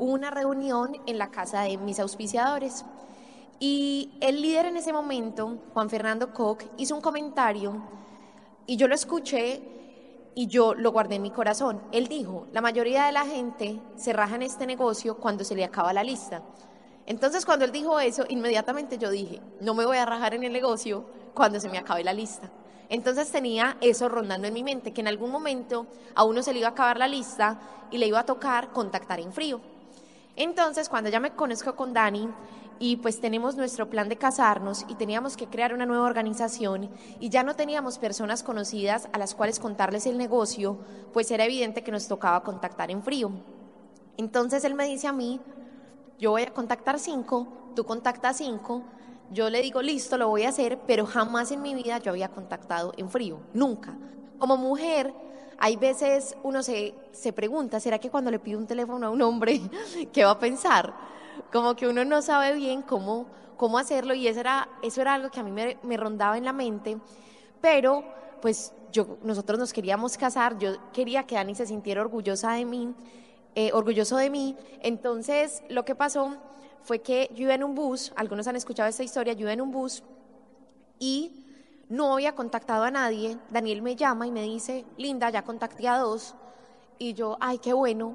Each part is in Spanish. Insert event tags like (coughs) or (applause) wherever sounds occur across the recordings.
una reunión en la casa de mis auspiciadores y el líder en ese momento, Juan Fernando Koch, hizo un comentario y yo lo escuché y yo lo guardé en mi corazón. Él dijo, la mayoría de la gente se raja en este negocio cuando se le acaba la lista. Entonces cuando él dijo eso, inmediatamente yo dije, no me voy a rajar en el negocio cuando se me acabe la lista. Entonces tenía eso rondando en mi mente, que en algún momento a uno se le iba a acabar la lista y le iba a tocar contactar en frío. Entonces cuando ya me conozco con Dani, y pues tenemos nuestro plan de casarnos y teníamos que crear una nueva organización y ya no teníamos personas conocidas a las cuales contarles el negocio, pues era evidente que nos tocaba contactar en frío. Entonces él me dice a mí, yo voy a contactar cinco, tú contactas cinco, yo le digo, listo, lo voy a hacer, pero jamás en mi vida yo había contactado en frío, nunca. Como mujer, hay veces uno se, se pregunta, ¿será que cuando le pido un teléfono a un hombre, (laughs) qué va a pensar? como que uno no sabe bien cómo, cómo hacerlo y eso era, eso era algo que a mí me, rondaba en la mente, pero pues yo, nosotros nos queríamos casar, yo quería que Dani se sintiera orgullosa de mí, eh, orgulloso de mí, entonces lo que pasó fue que yo iba en un bus, algunos han escuchado esta historia, yo iba en un bus y no había contactado a nadie, Daniel me llama y me dice, Linda, ya contacté a dos, y yo, ay, qué bueno,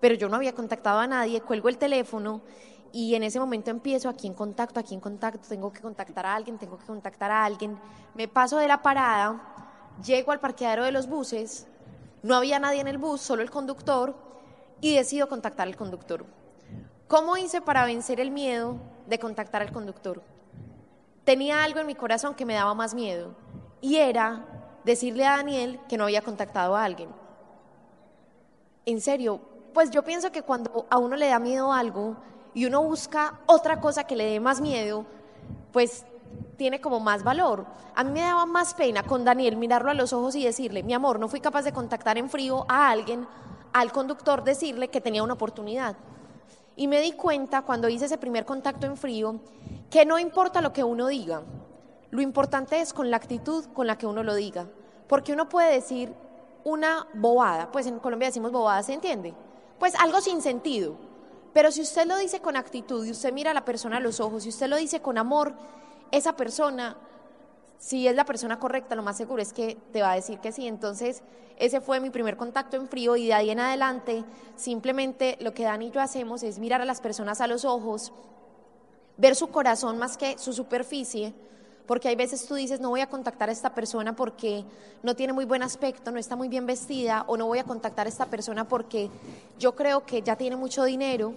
pero yo no había contactado a nadie, cuelgo el teléfono y en ese momento empiezo aquí en contacto, aquí en contacto, tengo que contactar a alguien, tengo que contactar a alguien, me paso de la parada, llego al parqueadero de los buses, no había nadie en el bus, solo el conductor, y decido contactar al conductor. ¿Cómo hice para vencer el miedo de contactar al conductor? Tenía algo en mi corazón que me daba más miedo, y era decirle a Daniel que no había contactado a alguien. En serio, pues yo pienso que cuando a uno le da miedo algo y uno busca otra cosa que le dé más miedo, pues tiene como más valor. A mí me daba más pena con Daniel mirarlo a los ojos y decirle, mi amor, no fui capaz de contactar en frío a alguien, al conductor decirle que tenía una oportunidad. Y me di cuenta cuando hice ese primer contacto en frío que no importa lo que uno diga, lo importante es con la actitud con la que uno lo diga. Porque uno puede decir una bobada, pues en Colombia decimos bobada, ¿se entiende? pues algo sin sentido. Pero si usted lo dice con actitud y usted mira a la persona a los ojos y usted lo dice con amor, esa persona, si es la persona correcta, lo más seguro es que te va a decir que sí. Entonces, ese fue mi primer contacto en frío y de ahí en adelante, simplemente lo que Dani y yo hacemos es mirar a las personas a los ojos, ver su corazón más que su superficie porque hay veces tú dices, no voy a contactar a esta persona porque no tiene muy buen aspecto, no está muy bien vestida, o no voy a contactar a esta persona porque yo creo que ya tiene mucho dinero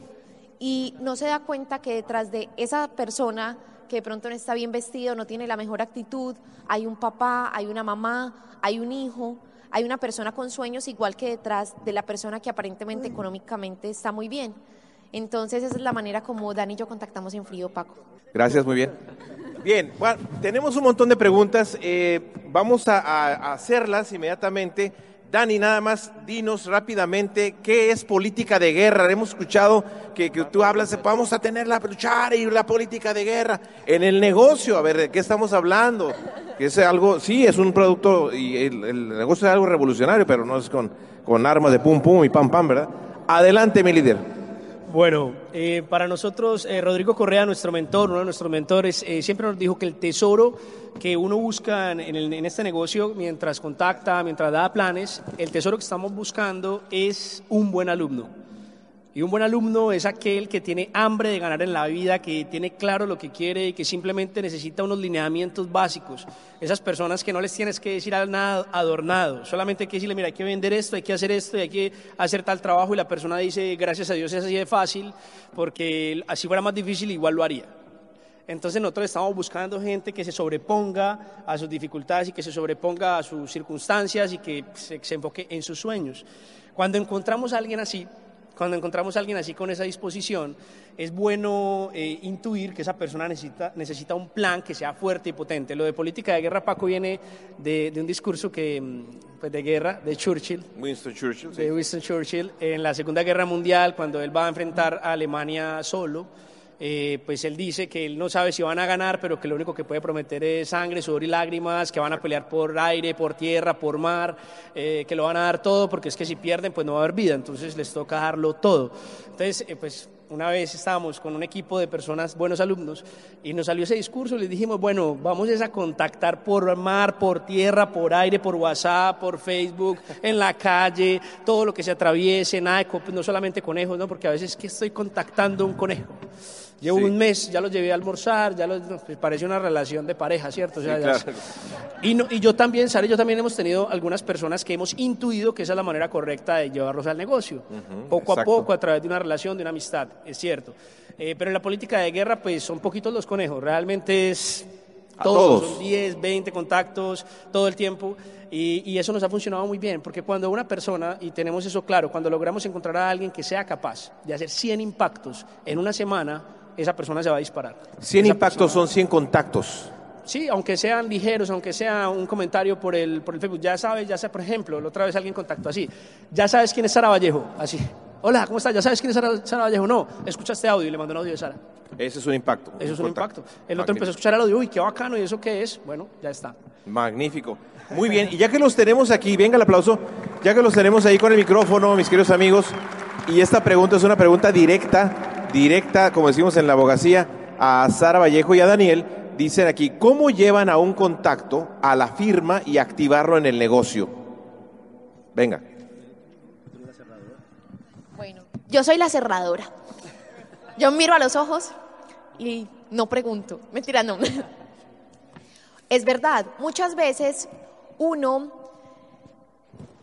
y no se da cuenta que detrás de esa persona que de pronto no está bien vestido, no tiene la mejor actitud, hay un papá, hay una mamá, hay un hijo, hay una persona con sueños igual que detrás de la persona que aparentemente económicamente está muy bien. Entonces esa es la manera como Dani y yo contactamos en Frío, Paco. Gracias, muy bien. Bien, bueno, tenemos un montón de preguntas. Eh, vamos a, hacerlas inmediatamente. Dani, nada más dinos rápidamente qué es política de guerra. Hemos escuchado que, tú hablas vamos a tener la luchar y la política de guerra en el negocio. A ver, ¿de qué estamos hablando? Que es algo, sí, es un producto y el, negocio es algo revolucionario, pero no es con, con armas de pum pum y pam pam, ¿verdad? Adelante, mi líder. Bueno, eh, para nosotros, eh, Rodrigo Correa, nuestro mentor, uno de nuestros mentores, eh, siempre nos dijo que el tesoro que uno busca en, este negocio, mientras contacta, mientras da planes, el tesoro que estamos buscando es un buen alumno. Y un buen alumno es aquel que tiene hambre de ganar en la vida, que tiene claro lo que quiere y que simplemente necesita unos lineamientos básicos. Esas personas que no les tienes que decir nada adornado, solamente hay que decirle, mira, hay que vender esto, hay que hacer esto, hay que hacer tal trabajo y la persona dice, gracias a Dios es así de fácil, porque así fuera más difícil igual lo haría. Entonces nosotros estamos buscando gente que se sobreponga a sus dificultades y que se sobreponga a sus circunstancias y que se, se enfoque en sus sueños. Cuando encontramos a alguien así, cuando encontramos a alguien así con esa disposición, es bueno eh, intuir que esa persona necesita, necesita un plan que sea fuerte y potente. Lo de política de guerra, Paco, viene de, un discurso que, mm, pues de guerra de Churchill. Winston Churchill. De Winston Churchill en la Segunda Guerra Mundial, cuando él va a enfrentar a Alemania solo eh, pues él dice que él no sabe si van a ganar, pero que lo único que puede prometer es sangre, sudor y lágrimas, que van a pelear por aire, por tierra, por mar, eh, que lo van a dar todo, porque es que si pierden, pues no va a haber vida, entonces les toca darlo todo. Entonces, eh, pues una vez estábamos con un equipo de personas, buenos alumnos, y nos salió ese discurso, les dijimos, bueno, vamos a contactar por mar, por tierra, por aire, por WhatsApp, por Facebook, en la calle, todo lo que se atraviese, nada de, no solamente conejos, ¿no? porque a veces que estoy contactando un conejo. Llevo un mes, ya los llevé a almorzar, ya los, pues, parece una relación de pareja, ¿cierto? y, y yo también, Sara yo también hemos tenido algunas personas que hemos intuido que esa es la manera correcta de llevarlos al negocio, poco a poco, a través de una relación, de una amistad, es cierto. Eh, pero en la política de guerra, pues son poquitos los conejos, realmente es todos, son 10, 20 contactos todo el tiempo. Y, y, eso nos ha funcionado muy bien, porque cuando una persona, y tenemos eso claro, cuando logramos encontrar a alguien que sea capaz de hacer 100 impactos en una semana, esa persona se va a disparar. 100 impactos son 100 contactos. Sí, aunque sean ligeros, aunque sea un comentario por el, por el Facebook, ya sabes, ya sea, por ejemplo, la otra vez alguien contactó así, ya sabes quién es Sara Vallejo, así. Hola, ¿cómo estás? ¿Ya sabes quién es Sara, Vallejo? No, escuchaste audio y le mandó un audio de Sara. Ese es un impacto. Eso es un impacto. El otro empezó a escuchar el audio, uy, qué bacano, ¿y eso qué es? Bueno, ya está. Magnífico. Muy bien, y ya que los tenemos aquí, venga el aplauso, ya que los tenemos ahí con el micrófono, mis queridos amigos, y esta pregunta es una pregunta directa directa, como decimos en la abogacía, a Sara Vallejo y a Daniel, dicen aquí, ¿cómo llevan a un contacto a la firma y activarlo en el negocio? Venga. Bueno, yo soy la cerradora. Yo miro a los ojos y no pregunto. Mentira, no. (laughs) Es verdad, muchas veces uno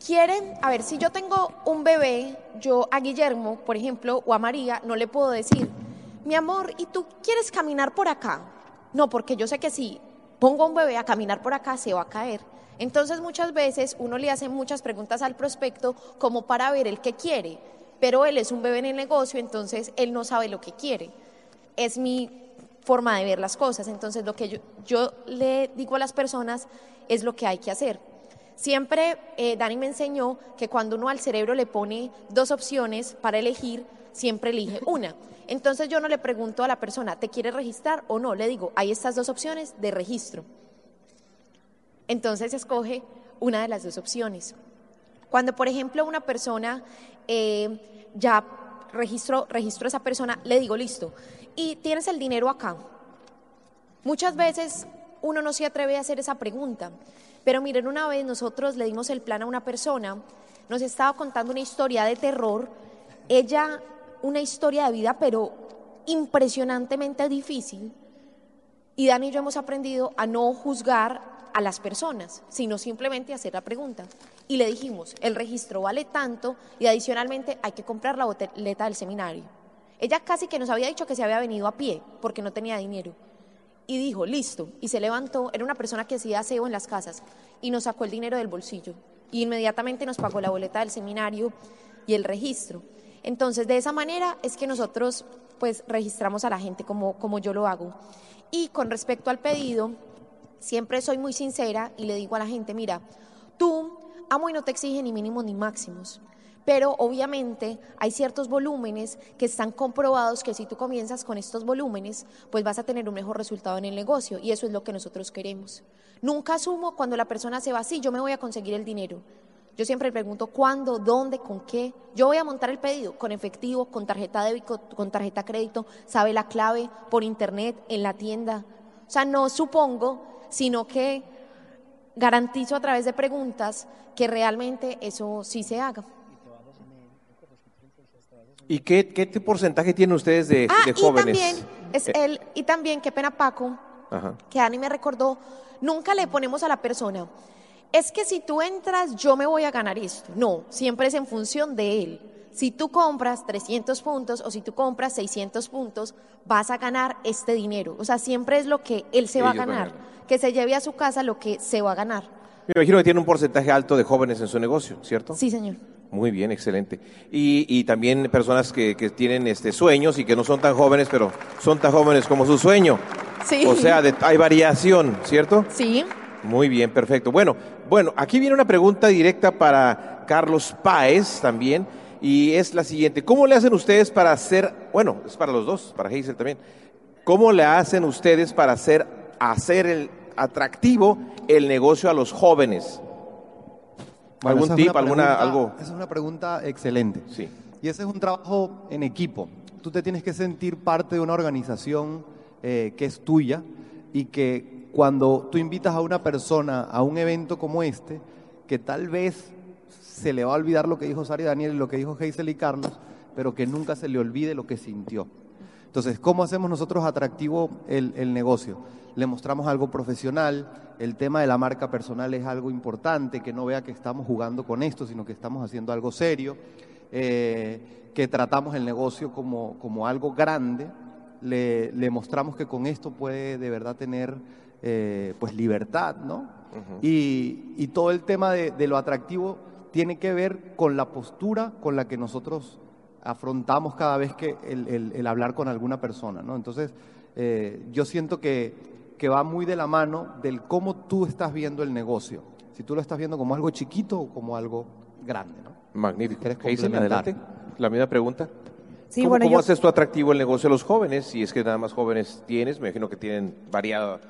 quieren, a ver, si yo tengo un bebé, yo a Guillermo, por ejemplo, o a María, no le puedo decir, mi amor, ¿y tú quieres caminar por acá? No, porque yo sé que si pongo a un bebé a caminar por acá, se va a caer. Entonces muchas veces uno le hace muchas preguntas al prospecto como para ver el que quiere, pero él es un bebé en el negocio, entonces él no sabe lo que quiere. Es mi forma de ver las cosas. Entonces lo que yo, yo le digo a las personas es lo que hay que hacer. Siempre eh, Dani me enseñó que cuando uno al cerebro le pone dos opciones para elegir, siempre elige (laughs) una. Entonces yo no le pregunto a la persona, ¿te quieres registrar o no? Le digo, hay estas dos opciones de registro. Entonces escoge una de las dos opciones. Cuando, por ejemplo, una persona eh, ya registró, registró a esa persona, le digo, listo, y tienes el dinero acá. Muchas veces uno no se atreve a hacer esa pregunta. Pero miren, una vez nosotros le dimos el plan a una persona, nos estaba contando una historia de terror, ella una historia de vida, pero impresionantemente difícil. Y Dani y yo hemos aprendido a no juzgar a las personas, sino simplemente hacer la pregunta. Y le dijimos, el registro vale tanto y adicionalmente hay que comprar la boleta del seminario. Ella casi que nos había dicho que se había venido a pie porque no tenía dinero y dijo, listo, y se levantó, era una persona que hacía aseo en las casas, y nos sacó el dinero del bolsillo, y inmediatamente nos pagó la boleta del seminario y el registro. Entonces, de esa manera es que nosotros pues registramos a la gente como, como yo lo hago. Y con respecto al pedido, siempre soy muy sincera y le digo a la gente, mira, tú, amo y no te exige ni mínimos ni máximos pero obviamente hay ciertos volúmenes que están comprobados que si tú comienzas con estos volúmenes, pues vas a tener un mejor resultado en el negocio y eso es lo que nosotros queremos. Nunca asumo cuando la persona se va así, yo me voy a conseguir el dinero. Yo siempre pregunto cuándo, dónde, con qué. Yo voy a montar el pedido con efectivo, con tarjeta débito, con tarjeta crédito, sabe la clave, por internet, en la tienda. O sea, no supongo, sino que garantizo a través de preguntas que realmente eso sí se haga. ¿Y qué, qué porcentaje tienen ustedes de, ah, jóvenes? Y también, es eh. y también, qué pena Paco, que Dani me recordó, nunca le ponemos a la persona, es que si tú entras yo me voy a ganar esto. No, siempre es en función de él. Si tú compras 300 puntos o si tú compras 600 puntos, vas a ganar este dinero. O sea, siempre es lo que él se va a ganar, que se lleve a su casa lo que se va a ganar. Me imagino que tiene un porcentaje alto de jóvenes en su negocio, ¿cierto? Sí, señor. Muy bien, excelente. Y, y también personas que, que, tienen este, sueños y que no son tan jóvenes, pero son tan jóvenes como su sueño. Sí. O sea, hay variación, ¿cierto? Sí. Muy bien, perfecto. Bueno, bueno, aquí viene una pregunta directa para Carlos Páez también. y es la siguiente. ¿Cómo le hacen ustedes para hacer, bueno, es para los dos, para Hazel también, ¿cómo le hacen ustedes para hacer, hacer el atractivo el negocio a los jóvenes? Bueno, ¿Algún tip, una alguna, pregunta- algo? Esa es una pregunta excelente. Sí. Y ese es un trabajo en equipo. Tú te tienes que sentir parte de una organización eh, que es tuya y que cuando tú invitas a una persona a un evento como este, que tal vez se le va a olvidar lo que dijo Sari Daniel y lo que dijo Hazel y Carlos, pero que nunca se le olvide lo que sintió. Entonces, ¿cómo hacemos nosotros atractivo el, el negocio? Le mostramos algo profesional, el tema de la marca personal es algo importante, que no vea que estamos jugando con esto, sino que estamos haciendo algo serio, eh, que tratamos el negocio como, como algo grande, le, le mostramos que con esto puede de verdad tener eh, pues libertad, ¿no? y, y todo el tema de, de lo atractivo tiene que ver con la postura con la que nosotros afrontamos cada vez que el, el- el hablar con alguna persona, ¿no? Entonces, eh, yo siento que, que va muy de la mano del cómo tú estás viendo el negocio. Si tú lo estás viendo como algo chiquito o como algo grande, ¿no? Magnífico. ¿Quieres Hazel, complementar? adelante. La misma pregunta. Sí, ¿Cómo, bueno, cómo yo- haces tú atractivo el negocio a los jóvenes? Si es que nada más jóvenes tienes, me imagino que tienen variada,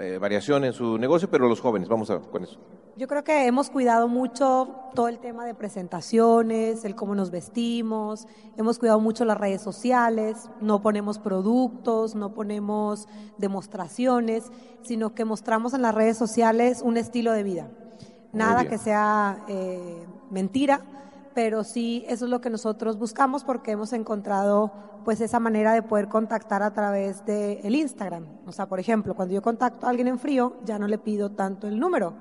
eh, variación en su negocio, pero los jóvenes, vamos a con eso. Yo creo que hemos cuidado mucho todo el tema de presentaciones, el cómo nos vestimos, hemos cuidado mucho las redes sociales, no ponemos productos, no ponemos demostraciones, sino que mostramos en las redes sociales un estilo de vida. Nada que sea eh, mentira, pero sí eso es lo que nosotros buscamos porque hemos encontrado pues esa manera de poder contactar a través del Instagram. O sea, por ejemplo, cuando yo contacto a alguien en frío, ya no le pido tanto el número.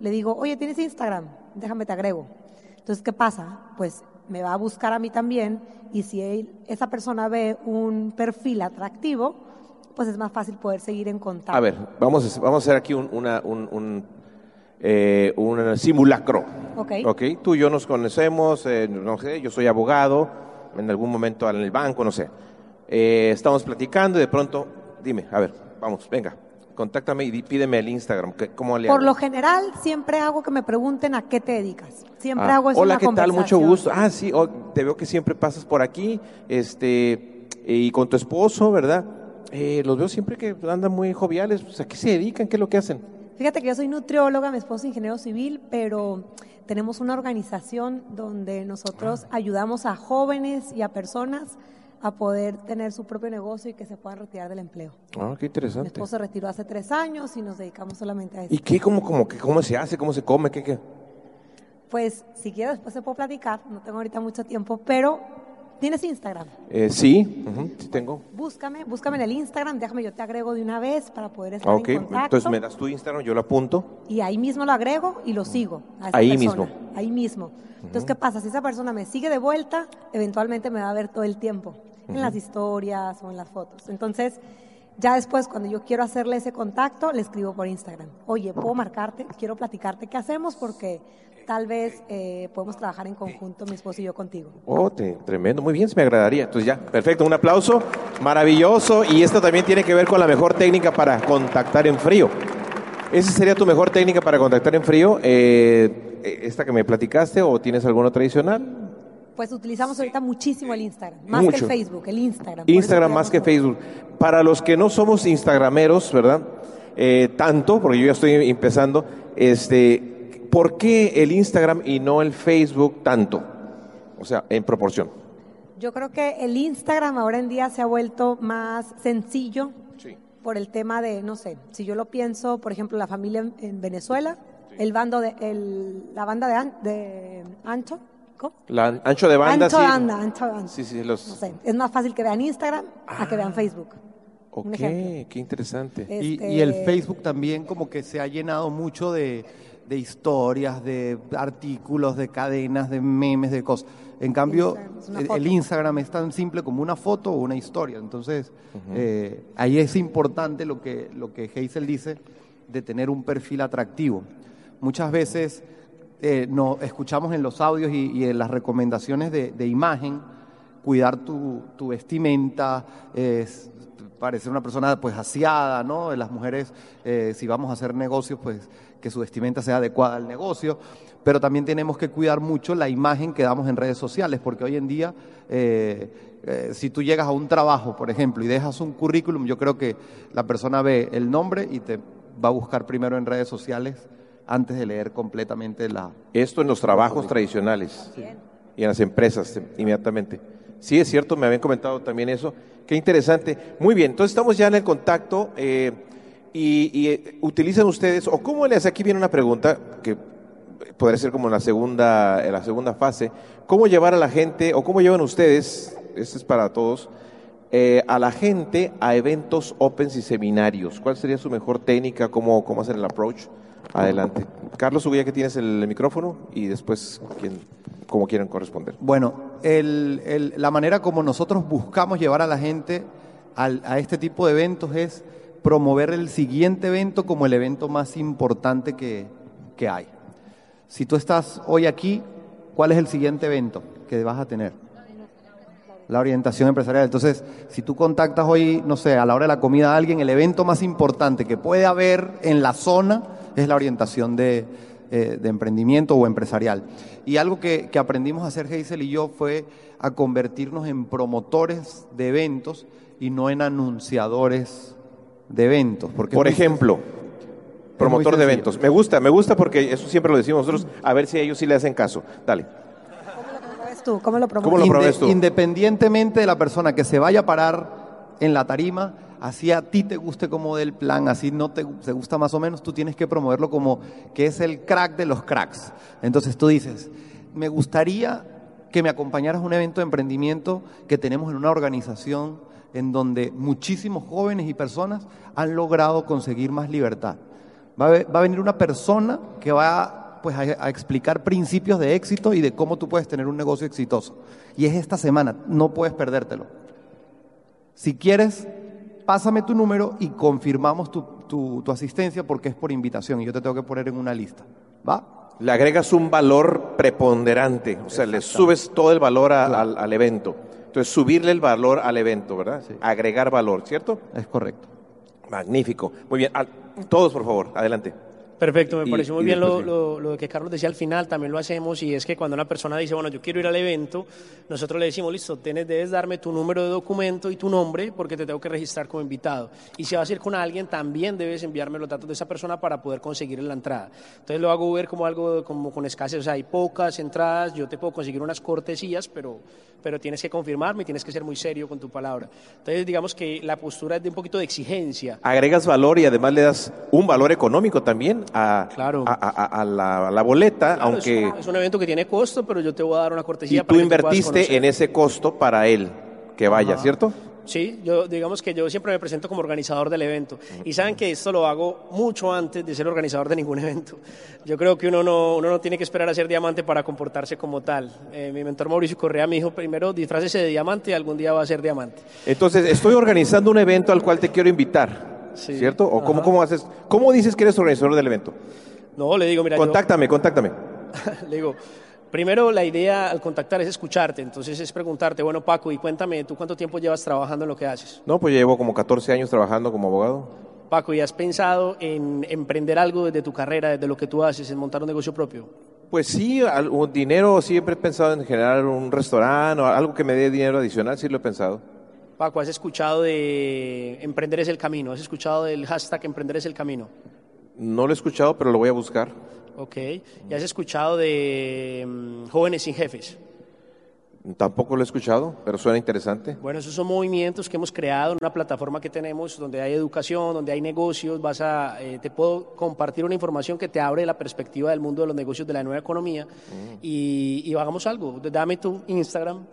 Le digo, oye, ¿tienes Instagram? Déjame te agrego. Entonces, ¿qué pasa? Pues me va a buscar a mí también y si él- esa persona ve un perfil atractivo, pues es más fácil poder seguir en contacto. A ver, vamos a, vamos a hacer aquí un, eh, un simulacro. Ok. Ok, tú y yo nos conocemos, eh, no sé, yo soy abogado, en algún momento en el banco, no sé. Eh, estamos platicando y de pronto, dime, a ver, vamos, venga, contáctame y pídeme el Instagram, ¿qué- ¿cómo le Por lo general, siempre hago que me pregunten a qué te dedicas. Siempre Ah, hago eso Hola, la ¿qué tal? Mucho gusto. Ah, sí, oh, te veo que siempre pasas por aquí, este, y con tu esposo, ¿verdad? Eh, los veo siempre que andan muy joviales. Pues, ¿A qué se dedican? ¿Qué es lo que hacen? Fíjate que yo soy nutrióloga, mi esposo es ingeniero civil, pero tenemos una organización donde nosotros ayudamos a jóvenes y a personas a poder tener su propio negocio y que se puedan retirar del empleo. Ah, qué Mi interesante. esposo se retiró hace tres años y nos dedicamos solamente a eso. ¿Y qué, cómo, cómo, que, cómo se hace? ¿Cómo se come? ¿Qué, qué? Pues si quieres después se puedo platicar, no tengo ahorita mucho tiempo, pero ¿tienes Instagram? Eh, sí, sí tengo. Búscame, búscame en el Instagram, déjame, yo te agrego de una vez para poder estar Ok, en contacto. entonces me das tu Instagram, yo lo apunto. y ahí mismo lo agrego y lo sigo. a esa Ahí persona, mismo. Ahí mismo. Entonces, ¿qué pasa? Si esa persona me sigue de vuelta, eventualmente me va a ver todo el tiempo, en las historias o en las fotos. Entonces, ya después, cuando yo quiero hacerle ese contacto, le escribo por Instagram. Oye, ¿puedo marcarte? Quiero platicarte qué hacemos porque tal vez eh, podemos trabajar en conjunto, mi esposo y yo contigo. Oh, te- tremendo, muy bien, se me agradaría. Entonces ya, perfecto, un aplauso, maravilloso. Y esto también tiene que ver con la mejor técnica para contactar en frío. ¿Esa sería tu mejor técnica para contactar en frío? Eh, ¿Esta que me platicaste o tienes alguna tradicional? Pues utilizamos ahorita muchísimo el Instagram, más que el Facebook, el Instagram. Instagram más que Facebook. Para los que no somos instagrameros, ¿verdad? Eh, tanto, porque yo ya estoy empezando, este, ¿por qué el Instagram y no el Facebook tanto? O sea, en proporción. Yo creo que el Instagram ahora en día se ha vuelto más sencillo Sí. por el tema de, no sé, si yo lo pienso, por ejemplo, la familia en, en Venezuela, el bando de, el- la banda de, An- de Ancho, ¿cómo? La ancho de banda, Ancho sí. de banda, ancho de banda. Sí, sí, los... No sé, es más fácil que vean Instagram a que vean Facebook. un Ok, qué interesante. Y, Este- y el Facebook también como que se ha llenado mucho de, de historias, de artículos, de cadenas, de memes, de cosas. En cambio, Instagram el, Instagram es tan simple como una foto o una historia. Entonces, eh, ahí es importante lo que, lo que Hazel dice de tener un perfil atractivo. Muchas veces eh, no, escuchamos en los audios y, y en las recomendaciones de, de imagen, cuidar tu, tu vestimenta, es parecer una persona pues aseada, ¿no? Las mujeres, eh, si vamos a hacer negocios, pues que su vestimenta sea adecuada al negocio, pero también tenemos que cuidar mucho la imagen que damos en redes sociales, porque hoy en día, eh, eh, si tú llegas a un trabajo, por ejemplo, y dejas un currículum, yo creo que la persona ve el nombre y te va a buscar primero en redes sociales antes de leer completamente la... Esto en los trabajos tradicionales y en las empresas inmediatamente. Sí, es cierto, me habían comentado también eso. Qué interesante. Muy bien, entonces estamos ya en el contacto eh, y, eh, utilizan ustedes, o cómo les, aquí viene una pregunta que podría ser como en la segunda, la segunda fase, ¿cómo llevar a la gente, o cómo llevan ustedes, esto es para todos, eh, a la gente a eventos opens y seminarios? ¿Cuál sería su mejor técnica? ¿Cómo, cómo hacer el approach? Adelante. Carlos, subía que tienes el micrófono y después, quien, como quieran corresponder. Bueno, el, el, la manera como nosotros buscamos llevar a la gente a este tipo de eventos es promover el siguiente evento como el evento más importante que, que hay. Si tú estás hoy aquí, ¿cuál es el siguiente evento que vas a tener? La orientación empresarial. Entonces, si tú contactas hoy, no sé, a la hora de la comida a alguien, el evento más importante que puede haber en la zona es la orientación de, eh, de emprendimiento o empresarial. Y algo que, que aprendimos a hacer Geisel y yo fue a convertirnos en promotores de eventos y no en anunciadores de eventos. Porque Por ejemplo, promotor de eventos. Me gusta, me gusta porque eso siempre lo decimos nosotros, a ver si a ellos sí le hacen caso. Dale. ¿Cómo ves tú? ¿Cómo lo promueves? ¿Cómo lo promueves tú? Independientemente de la persona que se vaya a parar en la tarima, así a ti te guste como del plan, así no te, te gusta más o menos, tú tienes que promoverlo como que es el crack de los cracks. Entonces tú dices, me gustaría que me acompañaras a un evento de emprendimiento que tenemos en una organización en donde muchísimos jóvenes y personas han logrado conseguir más libertad. Va a, venir una persona que va pues, a, explicar principios de éxito y de cómo tú puedes tener un negocio exitoso. Y es esta semana, no puedes perdértelo. Si quieres, pásame tu número y confirmamos tu, tu- tu asistencia porque es por invitación y yo te tengo que poner en una lista. ¿Va? Le agregas un valor preponderante, o sea, le subes todo el valor a- al, al evento. Entonces, subirle el valor al evento, ¿verdad? Agregar valor, ¿cierto? Es correcto. Magnífico. Muy bien. Al- todos, por favor, adelante. Perfecto, me Y- pareció muy bien lo- lo que Carlos decía al final, también lo hacemos y es que cuando una persona dice, bueno, yo quiero ir al evento, nosotros le decimos, listo, tienes, debes darme tu número de documento y tu nombre porque te tengo que registrar como invitado. Y si vas a ir con alguien, también debes enviarme los datos de esa persona para poder conseguir la entrada. Entonces lo hago ver como algo como con escasez, o sea, hay pocas entradas, yo te puedo conseguir unas cortesías, pero, pero tienes que confirmarme y tienes que ser muy serio con tu palabra. Entonces digamos que la postura es de un poquito de exigencia. Agregas valor y además le das un valor económico también a, Claro. a, a- a la, boleta, Claro, aunque... es, un, es un evento que tiene costo, pero yo te voy a dar una Y cortesía. tú para que puedas invertiste en ese costo para él que vaya, Ajá. ¿cierto? Sí, yo digamos que yo siempre me presento como organizador del evento. Y saben que esto lo hago mucho antes de ser organizador de ningún (laughs) evento. Yo creo que uno no, uno no tiene que esperar a ser diamante para comportarse como tal. Eh, mi mentor Mauricio Correa me dijo, primero disfrácese de diamante y algún día va a ser diamante. Entonces, estoy organizando un evento al cual te quiero invitar, Sí. ¿cierto? ¿O cómo, cómo haces? ¿Cómo dices que eres organizador del evento? No, le digo, mira, yo- Contáctame, contáctame. (laughs) Le digo, primero la idea al contactar es escucharte, entonces es preguntarte, bueno Paco, y cuéntame, ¿tú cuánto tiempo llevas trabajando en lo que haces? No, pues llevo como 14 años trabajando como abogado. Paco, ¿y has pensado en emprender algo desde tu carrera, desde lo que tú haces, en montar un negocio propio? Pues sí, dinero, siempre he pensado en generar un restaurante o algo que me dé dinero adicional, sí lo he pensado. Paco, ¿has escuchado de Emprender es el camino? ¿Has escuchado del hashtag Emprender es el camino? No lo he escuchado, pero lo voy a buscar. Ok. ¿Y has escuchado de mm, Jóvenes sin Jefes? Tampoco lo he escuchado, pero suena interesante. Bueno, esos son movimientos que hemos creado en una plataforma que tenemos donde hay educación, donde hay negocios. Vas a, eh, te puedo compartir una información que te abre la perspectiva del mundo de los negocios de la nueva economía y, y hagamos algo. Dame tu Instagram.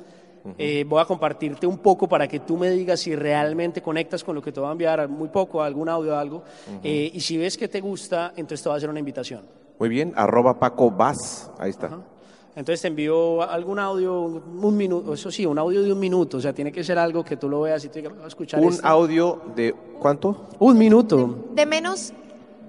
Eh, voy a compartirte un poco para que tú me digas si realmente conectas con lo que te voy a enviar, muy poco, algún audio o algo. Eh, y si ves que te gusta, entonces te voy a hacer una invitación. Muy bien, arroba Paco Vaz, ahí está. Ajá. Entonces te envío algún audio, un minuto, eso sí, un audio de un minuto, o sea, tiene que ser algo que tú lo veas y tú digas, "Voy a escuchar Un esto". audio de ¿cuánto? Un minuto. De menos,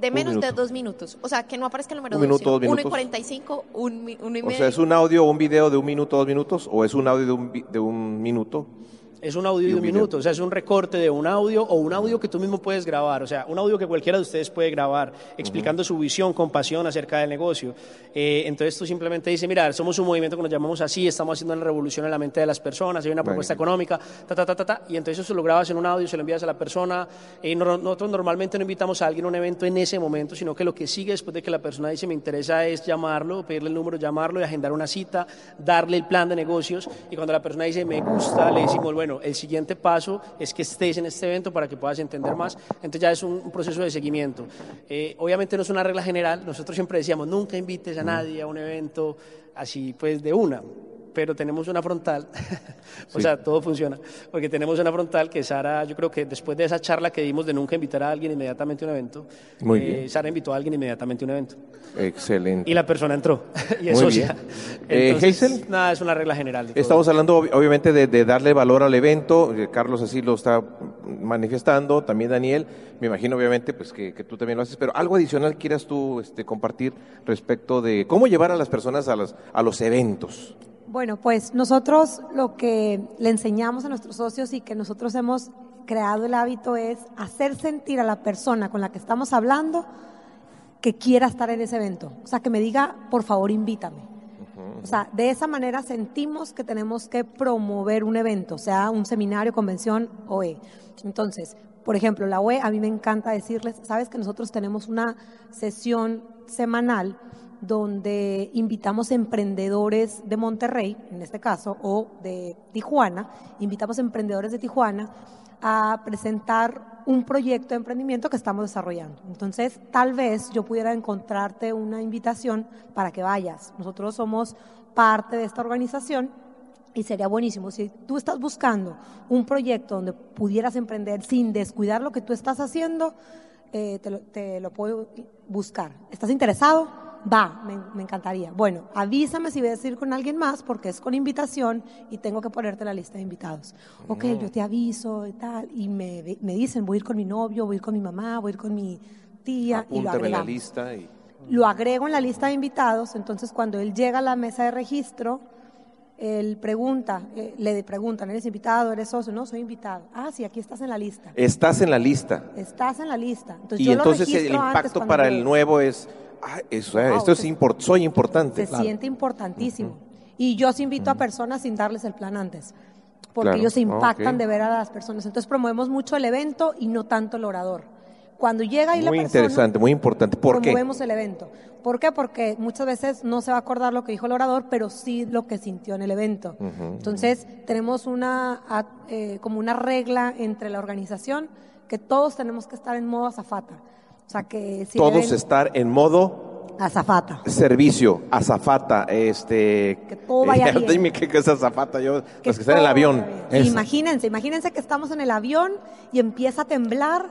de menos de dos minutos. O sea, que no aparezca el número Un dos, minuto, dos Uno y minutos. 45, un, uno y O medio. sea, ¿es un audio o un video de un minuto, dos minutos? ¿O es un audio de un, de un minuto? Es un audio Y de un video. minuto, o sea, es un recorte de un audio o un audio que tú mismo puedes grabar, o sea, un audio que cualquiera de ustedes puede grabar, explicando su visión con pasión acerca del negocio. Eh, entonces tú simplemente dices, mira, somos un movimiento que nos llamamos así, estamos haciendo una revolución en la mente de las personas, hay una propuesta económica, ta, ta, ta, ta, ta, y entonces eso lo grabas en un audio, se lo envías a la persona. Eh, no- nosotros normalmente no invitamos a alguien a un evento en ese momento, sino que lo que sigue después de que la persona dice, me interesa es llamarlo, pedirle el número, llamarlo y agendar una cita, darle el plan de negocios, y cuando la persona dice, me gusta, le decimos, bueno, el siguiente paso es que estés en este evento para que puedas entender más. Entonces ya es un, proceso de seguimiento. Eh, obviamente no es una regla general, nosotros siempre decíamos, nunca invites a nadie a un evento así pues de una. Pero tenemos una frontal, (laughs) o sea, todo funciona, porque tenemos una frontal que Sara, yo creo que después de esa charla que dimos de nunca invitar a alguien inmediatamente a un evento, Muy eh, bien. Sara invitó a alguien inmediatamente a un evento. Excelente. Y la persona entró, (laughs) y es Muy socia. bien. Eh, Hazel. nada, es una regla general. Estamos hablando ob- obviamente de, de darle valor al evento, eh, Carlos así lo está manifestando, también Daniel, me imagino obviamente pues que, que tú también lo haces, pero algo adicional quieras tú este, compartir respecto de cómo llevar a las personas a, las, a los eventos. Bueno, pues nosotros lo que le enseñamos a nuestros socios y que nosotros hemos creado el hábito es hacer sentir a la persona con la que estamos hablando que quiera estar en ese evento. O sea, que me diga, por favor, invítame. O sea, de esa manera sentimos que tenemos que promover un evento, sea un seminario, convención, OE. Entonces, por ejemplo, la OE, a mí me encanta decirles, sabes que nosotros tenemos una sesión semanal donde invitamos emprendedores de Monterrey, en este caso, o de Tijuana, invitamos emprendedores de Tijuana a presentar un proyecto de emprendimiento que estamos desarrollando. Entonces, tal vez yo pudiera encontrarte una invitación para que vayas. Nosotros somos parte de esta organización y sería buenísimo. Si tú estás buscando un proyecto donde pudieras emprender sin descuidar lo que tú estás haciendo, eh, te, lo, te lo puedo buscar. ¿Estás interesado? Va, me, me, encantaría. Bueno, avísame si vas a ir con alguien más porque es con invitación y tengo que ponerte la lista de invitados. Ok, yo te aviso y tal. Y me, me dicen, voy a ir con mi novio, voy a ir con mi mamá, voy a ir con mi tía. Apúntame y lo la lista. Y... Lo agrego en la lista de invitados, entonces cuando él llega a la mesa de registro, él pregunta, eh, le preguntan, ¿eres invitado? ¿Eres socio? No, soy invitado. Ah, sí, aquí estás en la lista. Estás en la lista. Estás en la lista. Entonces, y yo entonces lo el impacto para el nuevo es, ah, eso, Wow, esto es import, soy importante. Se siente importantísimo. Y yo sí invito a personas sin darles el plan antes, porque Claro. ellos se impactan de ver a las personas. Entonces promovemos mucho el evento y no tanto el orador. Cuando llega ahí la Muy persona, interesante, muy importante. ¿Por qué? promovemos el evento. ¿Por qué? Porque muchas veces no se va a acordar lo que dijo el orador, pero sí lo que sintió en el evento. Entonces, tenemos una, eh, como una regla entre la organización que todos tenemos que estar en modo azafata. O sea, que si Todos deben- estar en modo azafata. servicio, azafata, este... Que todo vaya (laughs) bien. Dime qué es azafata, yo, los que están en el avión. Imagínense, imagínense que estamos en el avión y empieza a temblar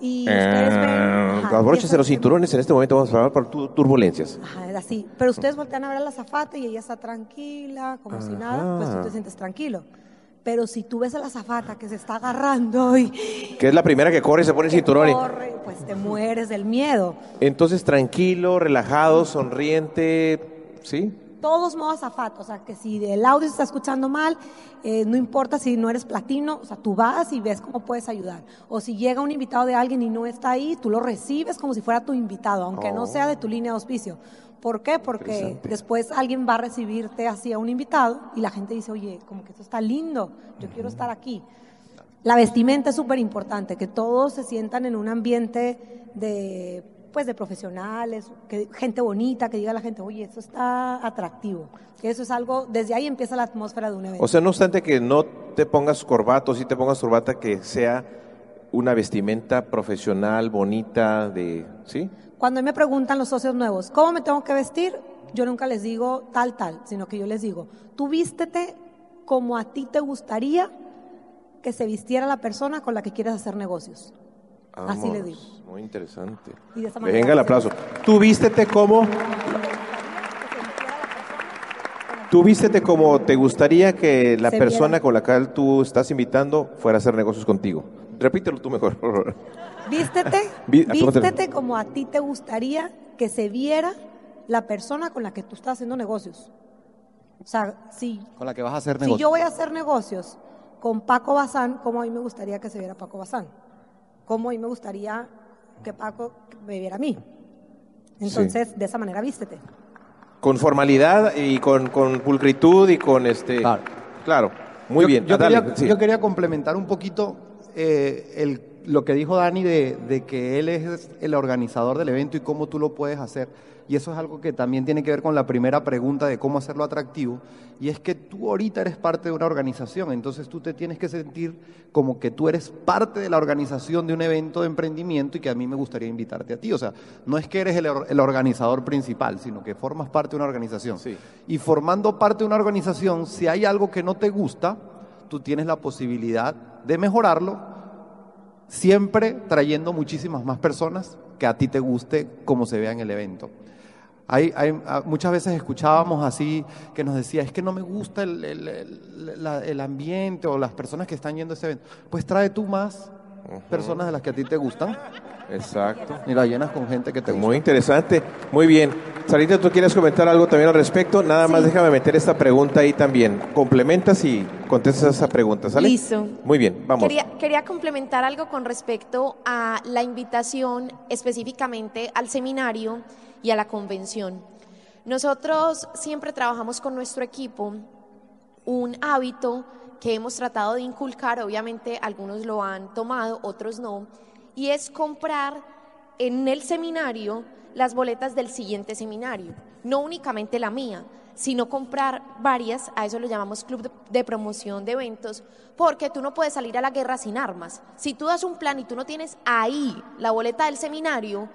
y ustedes ven... Eh, ajá, abróchense los cinturones, en este momento vamos a hablar por tu- turbulencias. Ajá, es así. Pero ustedes voltean a ver a la azafata y ella está tranquila, como si nada, pues tú te sientes tranquilo. Pero si tú ves a la azafata que se está agarrando y Que es la primera que corre y se pone el cinturón. y- corre, pues te mueres del miedo. Entonces, tranquilo, relajado, sonriente, ¿sí? Todos modos azafata, o sea, que si el audio se está escuchando mal, eh, no importa si no eres platino, o sea, tú vas y ves cómo puedes ayudar. O si llega un invitado de alguien y no está ahí, tú lo recibes como si fuera tu invitado, aunque no sea de tu línea de auspicio. ¿Por qué? Porque después alguien va a recibirte así a un invitado y la gente dice, oye, como que esto está lindo, yo quiero estar aquí. La vestimenta es súper importante, que todos se sientan en un ambiente de, pues, de profesionales, que, gente bonita, que diga a la gente, oye, esto está atractivo. Que eso es algo, desde ahí empieza la atmósfera de un evento. O sea, no obstante que no te pongas corbata o si te pongas corbata, que sea una vestimenta profesional, bonita, de, ¿sí? Cuando me preguntan los socios nuevos, ¿cómo me tengo que vestir? Yo nunca les digo tal, tal, sino que yo les digo, tú vístete como a ti te gustaría que se vistiera la persona con la que quieres hacer negocios. Así Vamos, le digo. Muy interesante. Y de esa manera Venga el aplauso. Tú vístete como, tú vístete como te gustaría que la Se persona viera. con la cual tú estás invitando fuera a hacer negocios contigo. Repítelo tú mejor. por favor. Vístete, pregúntale. vístete como a ti te gustaría que se viera la persona con la que tú estás haciendo negocios. O sea, si, Con la que vas a hacer si negocio. yo voy a hacer negocios con Paco Bazán, cómo a mí me gustaría que se viera Paco Bazán, cómo a mí me gustaría que Paco me viera a mí. Entonces, de esa manera vístete. Con formalidad y con, con pulcritud y con este... Claro. Claro, muy Yo- bien. Yo, Ah, dale, quería, sí. yo quería complementar un poquito eh, el- lo que dijo Dani de, de que él es el organizador del evento y cómo tú lo puedes hacer. Y eso es algo que también tiene que ver con la primera pregunta de cómo hacerlo atractivo. Y es que tú ahorita eres parte de una organización, entonces tú te tienes que sentir como que tú eres parte de la organización de un evento de emprendimiento y que a mí me gustaría invitarte a ti. O sea, no es que eres el, or- el organizador principal, sino que formas parte de una organización. Sí. Y formando parte de una organización, si hay algo que no te gusta, tú tienes la posibilidad de mejorarlo, siempre trayendo muchísimas más personas que a ti te guste como se vea en el evento. Hay, hay- ah, muchas veces escuchábamos así que nos decía, es que no me gusta el, el- el- la- el ambiente o las personas que están yendo a ese evento. Pues trae tú más personas de las que a ti te gustan Exacto. y la llenas con gente que te gusta. Muy interesante. Muy bien. Sarita, ¿tú quieres comentar algo también al respecto? Nada más déjame meter esta pregunta ahí también. Complementas y contestas esa pregunta, ¿sale? Listo. Muy bien, vamos. Quería, quería complementar algo con respecto a la invitación específicamente al seminario y a la convención. Nosotros siempre trabajamos con nuestro equipo un hábito que hemos tratado de inculcar, obviamente algunos lo han tomado, otros no, y es comprar en el seminario las boletas del siguiente seminario, no únicamente la mía, sino comprar varias, a eso lo llamamos club de, promoción de eventos, porque tú no puedes salir a la guerra sin armas. Si tú das un plan y tú no tienes ahí la boleta del seminario,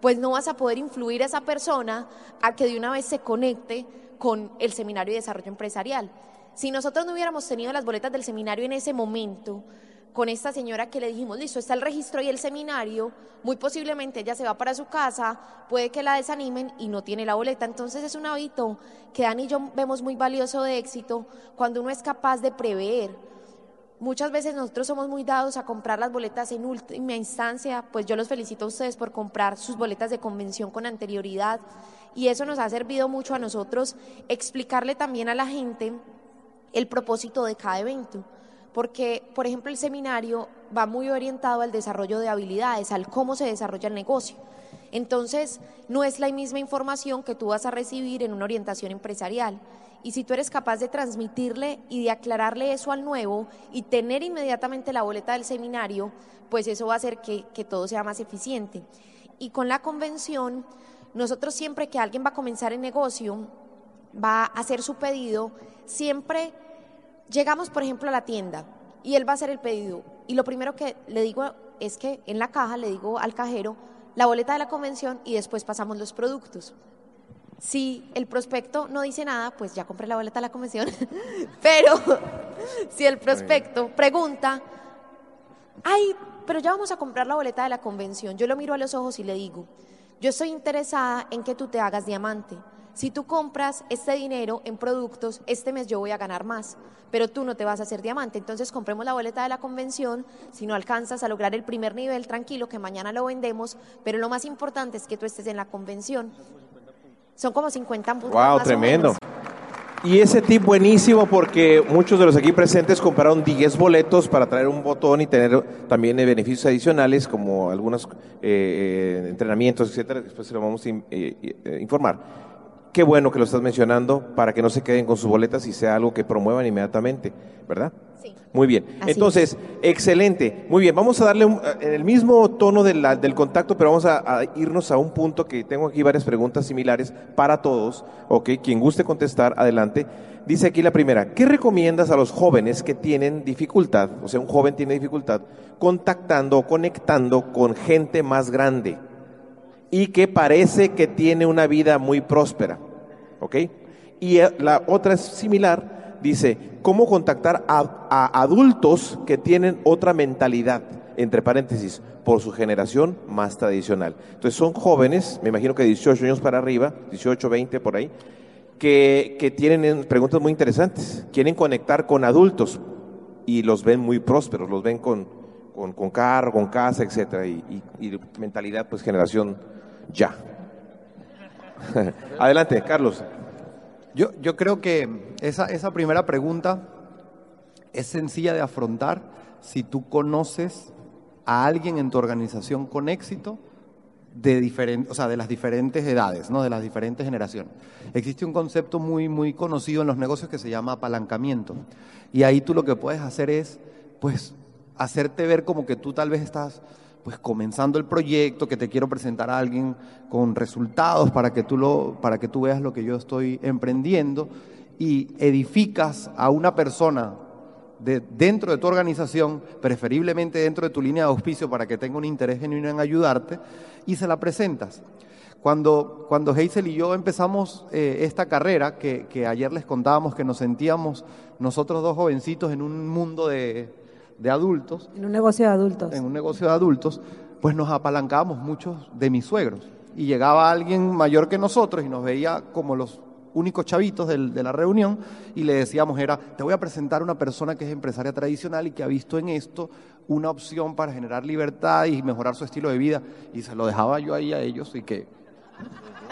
pues no vas a poder influir a esa persona a que de una vez se conecte con el seminario de desarrollo empresarial. Si nosotros no hubiéramos tenido las boletas del seminario en ese momento, con esta señora que le dijimos, listo, está el registro y el seminario, muy posiblemente ella se va para su casa, puede que la desanimen y no tiene la boleta. Entonces es un hábito que Dani y yo vemos muy valioso de éxito cuando uno es capaz de prever. Muchas veces nosotros somos muy dados a comprar las boletas en última instancia, pues yo los felicito a ustedes por comprar sus boletas de convención con anterioridad y eso nos ha servido mucho a nosotros explicarle también a la gente el propósito de cada evento. Porque, por ejemplo, el seminario va muy orientado al desarrollo de habilidades, al cómo se desarrolla el negocio. Entonces, no es la misma información que tú vas a recibir en una orientación empresarial. Y si tú eres capaz de transmitirle y de aclararle eso al nuevo y tener inmediatamente la boleta del seminario, pues eso va a hacer que, todo sea más eficiente. Y con la convención, nosotros siempre que alguien va a comenzar el negocio, va a hacer su pedido, siempre llegamos, por ejemplo, a la tienda y él va a hacer el pedido. Y lo primero que le digo es que en la caja le digo al cajero la boleta de la convención y después pasamos los productos. Si el prospecto no dice nada, pues ya compré la boleta de la convención. (laughs) Pero (laughs) si el prospecto pregunta, ay, pero ya vamos a comprar la boleta de la convención, yo lo miro a los ojos y le digo, yo estoy interesada en que tú te hagas diamante. Si tú compras este dinero en productos, este mes yo voy a ganar más, pero tú no te vas a hacer diamante. Entonces compremos la boleta de la convención, si no alcanzas a lograr el primer nivel, tranquilo, que mañana lo vendemos, pero lo más importante es que tú estés en la convención. Son como 50 puntos. Wow, tremendo. Y ese tip buenísimo porque muchos de los aquí presentes compraron 10 boletos para traer un botón y tener también eh, beneficios adicionales como algunos eh, eh, entrenamientos, etcétera. Después se lo vamos a eh, informar. Qué bueno que lo estás mencionando para que no se queden con sus boletas y sea algo que promuevan inmediatamente, ¿verdad? Sí. Muy bien. Así Entonces, excelente. Muy bien, vamos a darle un- en el mismo tono de la- del contacto, pero vamos a, a irnos a un punto que tengo aquí varias preguntas similares para todos. Ok, quien guste contestar, adelante. Dice aquí la primera, ¿qué recomiendas a los jóvenes que tienen dificultad, o sea, un joven tiene dificultad, contactando o conectando con gente más grande y que parece que tiene una vida muy próspera? ¿Ok? Y eh, la otra es similar, dice, ¿cómo contactar a, adultos que tienen otra mentalidad? Entre paréntesis, por su generación más tradicional. Entonces son jóvenes, me imagino que 18 años para arriba, 18, 20 por ahí, que, que tienen eh, preguntas muy interesantes. Quieren conectar con adultos y los ven muy prósperos, los ven con, con, con carro, con casa, etcétera, y- y mentalidad, pues generación ya. (laughs) Adelante, Carlos. Yo, yo creo que esa, esa primera pregunta es sencilla de afrontar si tú conoces a alguien en tu organización con éxito de, diferen- o sea, de las diferentes edades, ¿no? de las diferentes generaciones. Existe un concepto muy, muy conocido en los negocios que se llama apalancamiento. Y ahí tú lo que puedes hacer es, pues, hacerte ver como que tú tal vez estás pues comenzando el proyecto, que te quiero presentar a alguien con resultados para que tú lo para que tú veas lo que yo estoy emprendiendo y edificas a una persona de, dentro de tu organización, preferiblemente dentro de tu línea de auspicio para que tenga un interés genuino en ayudarte y se la presentas. Cuando, cuando y yo empezamos eh, esta carrera, que, que ayer les contábamos que nos sentíamos nosotros dos jovencitos en un mundo de, de adultos, En un negocio de adultos. en un negocio de adultos, pues nos apalancábamos muchos de mis suegros. Y llegaba alguien mayor que nosotros y nos veía como los únicos chavitos del- de la reunión y le decíamos era, te voy a presentar una persona que es empresaria tradicional y que ha visto en esto una opción para generar libertad y mejorar su estilo de vida. Y se lo dejaba yo ahí a ellos y que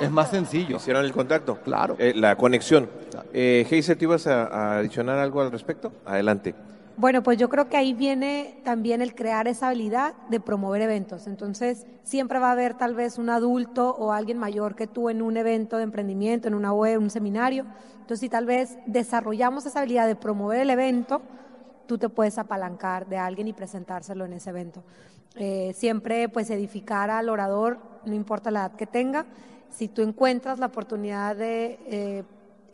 es más sencillo. Hicieron el contacto. Claro. Eh, la conexión. Eh, Hazel, ¿tú ibas a, a adicionar algo al respecto? Adelante. Bueno, pues yo creo que ahí viene también el crear esa habilidad de promover eventos. Entonces, siempre va a haber tal vez un adulto o alguien mayor que tú en un evento de emprendimiento, en una web, un seminario. Entonces, si tal vez desarrollamos esa habilidad de promover el evento, tú te puedes apalancar de alguien y presentárselo en ese evento. Eh, siempre, pues, edificar al orador, no importa la edad que tenga. Si tú encuentras la oportunidad de eh,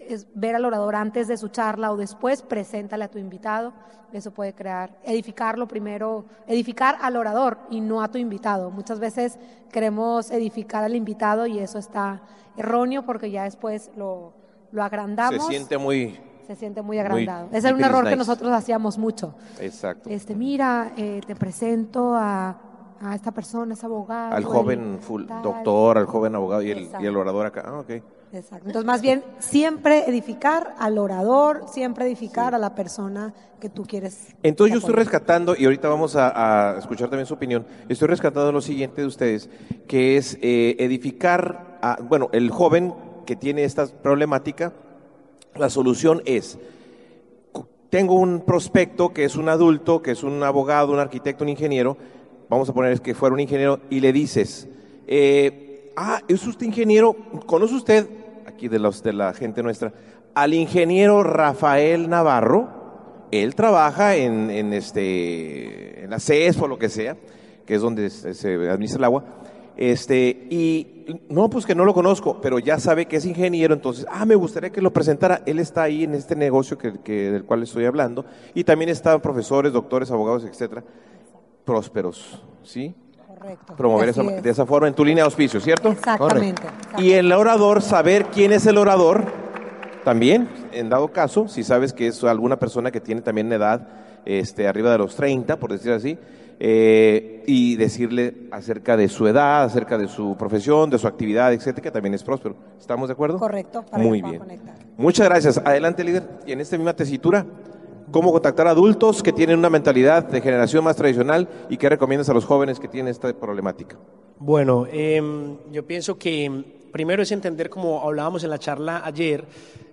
es ver al orador antes de su charla o después, preséntale a tu invitado. Eso puede crear, edificarlo primero, edificar al orador y no a tu invitado. Muchas veces queremos edificar al invitado y eso está erróneo porque ya después lo, lo agrandamos. Se siente muy... se siente muy agrandado. Muy Ese era un error que nosotros hacíamos mucho. Exacto. Este, mira, eh, te presento a, a esta persona, es abogado. Al joven full- doctor, al joven abogado y el, y el orador acá. Ah, ok. Exacto. Entonces, más bien, siempre edificar al orador, siempre edificar a la persona que tú quieres. Entonces yo estoy rescatando, y ahorita vamos a, a escuchar también su opinión, estoy rescatando lo siguiente de ustedes, que es eh, edificar, a, bueno, el joven que tiene esta problemática, la solución es, tengo un prospecto que es un adulto, que es un abogado, un arquitecto, un ingeniero, vamos a poner que fuera un ingeniero, y le dices, eh, ah, es usted ingeniero, ¿conoce usted, aquí de, los, de la gente nuestra, al ingeniero Rafael Navarro? Él trabaja en, en, este, en la CES o lo que sea, que es donde se administra el agua. Este, y no, pues que no lo conozco, pero ya sabe que es ingeniero, entonces, ah, me gustaría que lo presentara. Él está ahí en este negocio que- del cual estoy hablando, y también están profesores, doctores, abogados, etcétera, prósperos, ¿sí? Correcto. Promover esa- es. de esa forma en tu línea de auspicio, ¿cierto? Exactamente. Y el orador, saber quién es el orador, también, en dado caso, si sabes que es alguna persona que tiene también edad este, arriba de los 30, por decir así, eh, y decirle acerca de su edad, acerca de su profesión, de su actividad, etcétera, que también es próspero. ¿Estamos de acuerdo? Correcto, para Muy bien. conectar. Muchas gracias. Adelante, líder. Y en esta misma tesitura, ¿cómo contactar adultos que tienen una mentalidad de generación más tradicional y qué recomiendas a los jóvenes que tienen esta problemática? Bueno, em, yo pienso que primero es entender, como hablábamos en la charla ayer,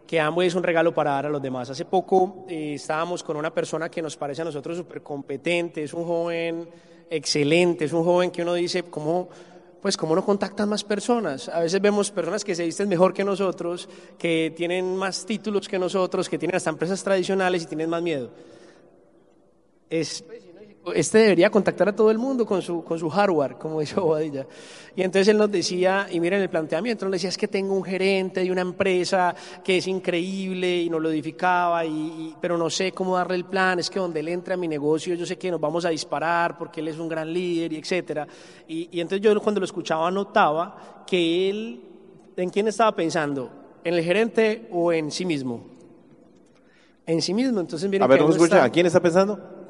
que Amway es un regalo para dar a los demás. Hace poco eh, estábamos con una persona que nos parece a nosotros súper competente, es un joven excelente, es un joven que uno dice, ¿cómo, pues, ¿cómo no contactan más personas? A veces vemos personas que se visten mejor que nosotros, que tienen más títulos que nosotros, que tienen hasta empresas tradicionales y tienen más miedo. Es, este debería contactar a todo el mundo con su, con su hardware, como dice Bobadilla. Y entonces él nos decía, y miren el planteamiento, nos decía, es que tengo un gerente de una empresa que es increíble y nos lo edificaba, y, y- pero no sé cómo darle el plan, es que donde él entra a mi negocio yo sé que nos vamos a disparar porque él es un gran líder y etcétera. Y, y entonces yo cuando lo escuchaba notaba que él, ¿en quién estaba pensando? ¿En el gerente o en sí mismo? En sí mismo, entonces miren A ver, ¿no escucha? ¿A quién está pensando?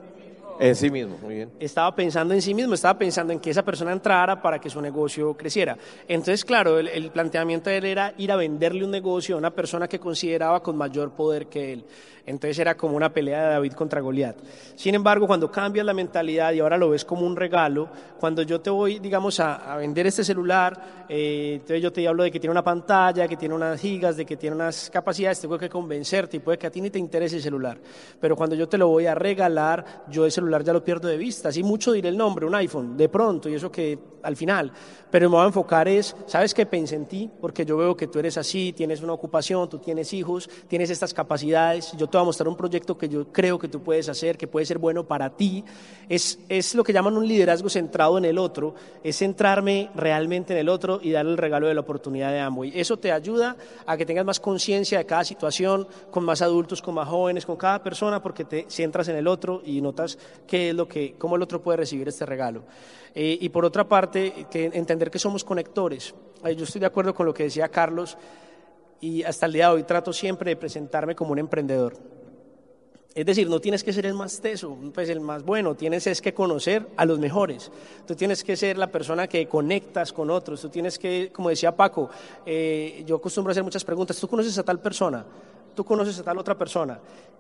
En sí mismo, muy bien. Estaba pensando en sí mismo, estaba pensando en que esa persona entrara para que su negocio creciera. Entonces, claro, el, planteamiento de él era ir a venderle un negocio a una persona que consideraba con mayor poder que él. Entonces era como una pelea de David contra Goliat. Sin embargo, cuando cambias la mentalidad y ahora lo ves como un regalo, cuando yo te voy, digamos, a, a vender este celular, eh, entonces yo te hablo de que tiene una pantalla, que tiene unas gigas, de que tiene unas capacidades, tengo que convencerte y puede que a ti ni te interese el celular. Pero cuando yo te lo voy a regalar, yo el celular ya lo pierdo de vista. Así mucho diré el nombre, un iPhone, de pronto, y eso que al final. Pero me voy a enfocar es, ¿sabes qué pensé en ti? Porque yo veo que tú eres así, tienes una ocupación, tú tienes hijos, tienes estas capacidades. Yo te voy a mostrar un proyecto que yo creo que tú puedes hacer, que puede ser bueno para ti. Es, es lo que llaman un liderazgo centrado en el otro, es centrarme realmente en el otro y darle el regalo de la oportunidad de Amway. Eso te ayuda a que tengas más conciencia de cada situación, con más adultos, con más jóvenes, con cada persona, porque te centras en el otro y notas qué lo que, cómo el otro puede recibir este regalo. Eh, y por otra parte, que entender que somos conectores. Eh, yo estoy de acuerdo con lo que decía Carlos y hasta el día de hoy trato siempre de presentarme como un emprendedor. Es decir, no tienes que ser el más teso, pues el más bueno, tienes es que conocer a los mejores. Tú tienes que ser la persona que conectas con otros. Tú tienes que, como decía Paco, eh, yo acostumbro a hacer muchas preguntas. ¿Tú conoces a tal persona? Tú conoces a tal otra persona.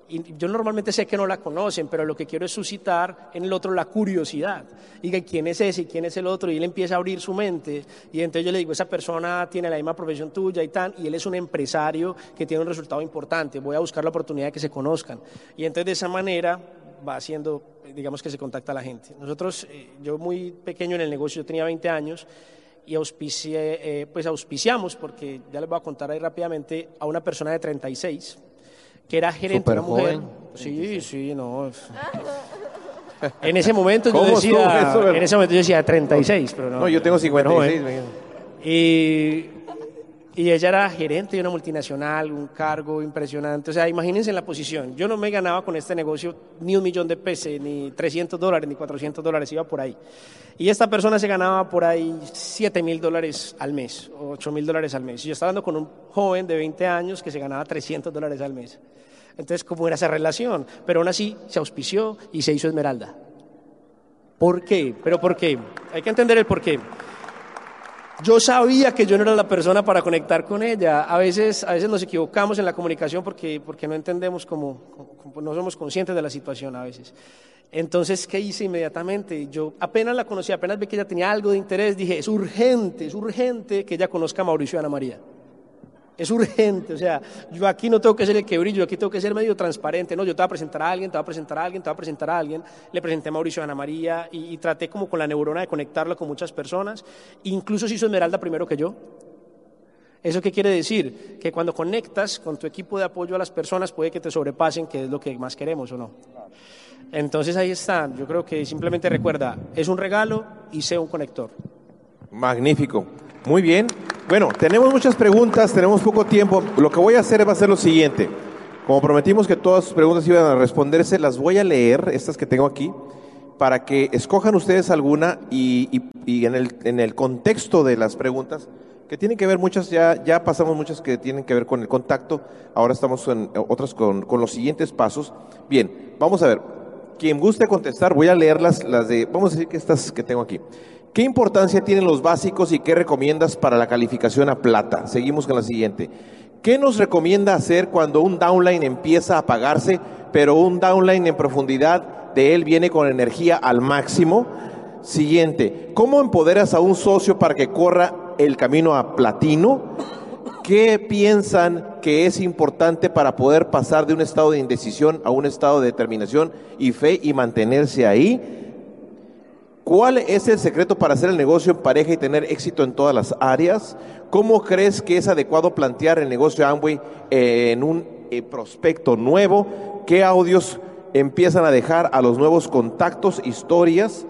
Y yo normalmente sé que no la conocen, pero lo que quiero es suscitar en el otro la curiosidad. Diga, ¿quién es ese quién es el otro? Y él empieza a abrir su mente. Y entonces yo le digo, esa persona tiene la misma profesión tuya y tal, y él es un empresario que tiene un resultado importante. Voy a buscar la oportunidad de que se conozcan. Y entonces de esa manera va haciendo, digamos que se contacta a la gente. Nosotros, eh, yo muy pequeño en el negocio, yo tenía 20 años, y auspicié, eh, pues auspiciamos, porque ya les voy a contar ahí rápidamente, a una persona de 36, que era gerente, Súper una mujer. joven. Sí, sí, no. (laughs) En ese momento yo ¿Cómo decía, eso? en ese momento yo decía 36, pero no. No, yo tengo súper 56. joven. me- Y, y ella era gerente de una multinacional, un cargo impresionante. O sea, imagínense en la posición. Yo no me ganaba con este negocio ni un millón de pesos, ni 300 dólares, ni 400 dólares, iba por ahí. Y esta persona se ganaba por ahí 7 mil dólares al mes, o 8 mil dólares al mes. Y yo estaba hablando con un joven de 20 años que se ganaba 300 dólares al mes. Entonces, ¿cómo era esa relación? Pero aún así se auspició y se hizo Esmeralda. ¿Por qué? ¿Pero por qué? Hay que entender el por qué. Yo sabía que yo no era la persona para conectar con ella. A veces, a veces nos equivocamos en la comunicación porque, porque no entendemos cómo- no somos conscientes de la situación a veces. Entonces, ¿qué hice inmediatamente? Yo apenas la conocí, apenas vi que ella tenía algo de interés, dije, es urgente, es urgente que ella conozca a Mauricio Ana María. Es urgente, o sea, yo aquí no tengo que ser el que brillo, aquí tengo que ser medio transparente, no, yo te voy a presentar a alguien, te voy a presentar a alguien, te voy a presentar a alguien. Le presenté a Mauricio Ana María y, y traté como con la neurona de conectarlo con muchas personas. Incluso se hizo Esmeralda primero que yo. ¿Eso qué quiere decir? Que cuando conectas con tu equipo de apoyo a las personas puede que te sobrepasen, que es lo que más queremos o no. Entonces ahí está, yo creo que simplemente recuerda, es un regalo y sé un conector. Magnífico. Muy bien. Bueno, tenemos muchas preguntas, tenemos poco tiempo. Lo que voy a hacer va a ser lo siguiente. Como prometimos que todas sus preguntas iban a responderse, las voy a leer, estas que tengo aquí, para que escojan ustedes alguna y, en, el, en el contexto de las preguntas, que tienen que ver muchas, ya, ya pasamos muchas que tienen que ver con el contacto, ahora estamos en otras con, con los siguientes pasos. Bien, vamos a ver. Quien guste contestar, voy a leer las, las de, vamos a decir que estas que tengo aquí. ¿Qué importancia tienen los básicos y qué recomiendas para la calificación a plata? Seguimos con la siguiente. ¿Qué nos recomienda hacer cuando un downline empieza a apagarse, pero un downline en profundidad de él viene con energía al máximo? Siguiente. ¿Cómo empoderas a un socio para que corra el camino a platino? ¿Qué piensan que es importante para poder pasar de un estado de indecisión a un estado de determinación y fe y mantenerse ahí? ¿Cuál es el secreto para hacer el negocio en pareja y tener éxito en todas las áreas? ¿Cómo crees que es adecuado plantear el negocio Amway eh, en un eh, prospecto nuevo? ¿Qué audios empiezan a dejar a los nuevos contactos, historias?